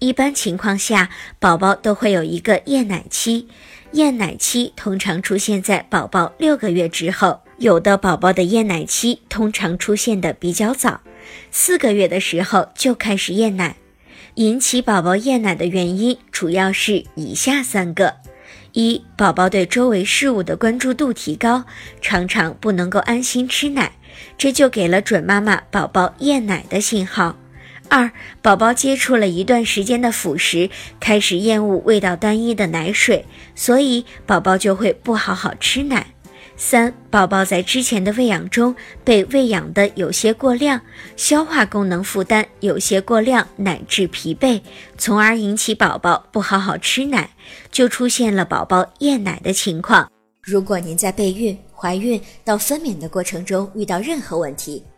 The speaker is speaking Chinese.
一般情况下，宝宝都会有一个厌奶期，厌奶期通常出现在宝宝六个月之后。有的宝宝的厌奶期通常出现的比较早，四个月的时候就开始厌奶。引起宝宝厌奶的原因主要是以下三个：一、宝宝对周围事物的关注度提高，常常不能够安心吃奶，这就给了准妈妈宝宝厌奶的信号。二、宝宝接触了一段时间的辅食，开始厌恶味道单一的奶水，所以宝宝就会不好好吃奶。三、宝宝在之前的喂养中被喂养的有些过量，消化功能负担有些过量，乃至疲惫，从而引起宝宝不好好吃奶，就出现了宝宝厌奶的情况。如果您在备孕、怀孕到分娩的过程中遇到任何问题，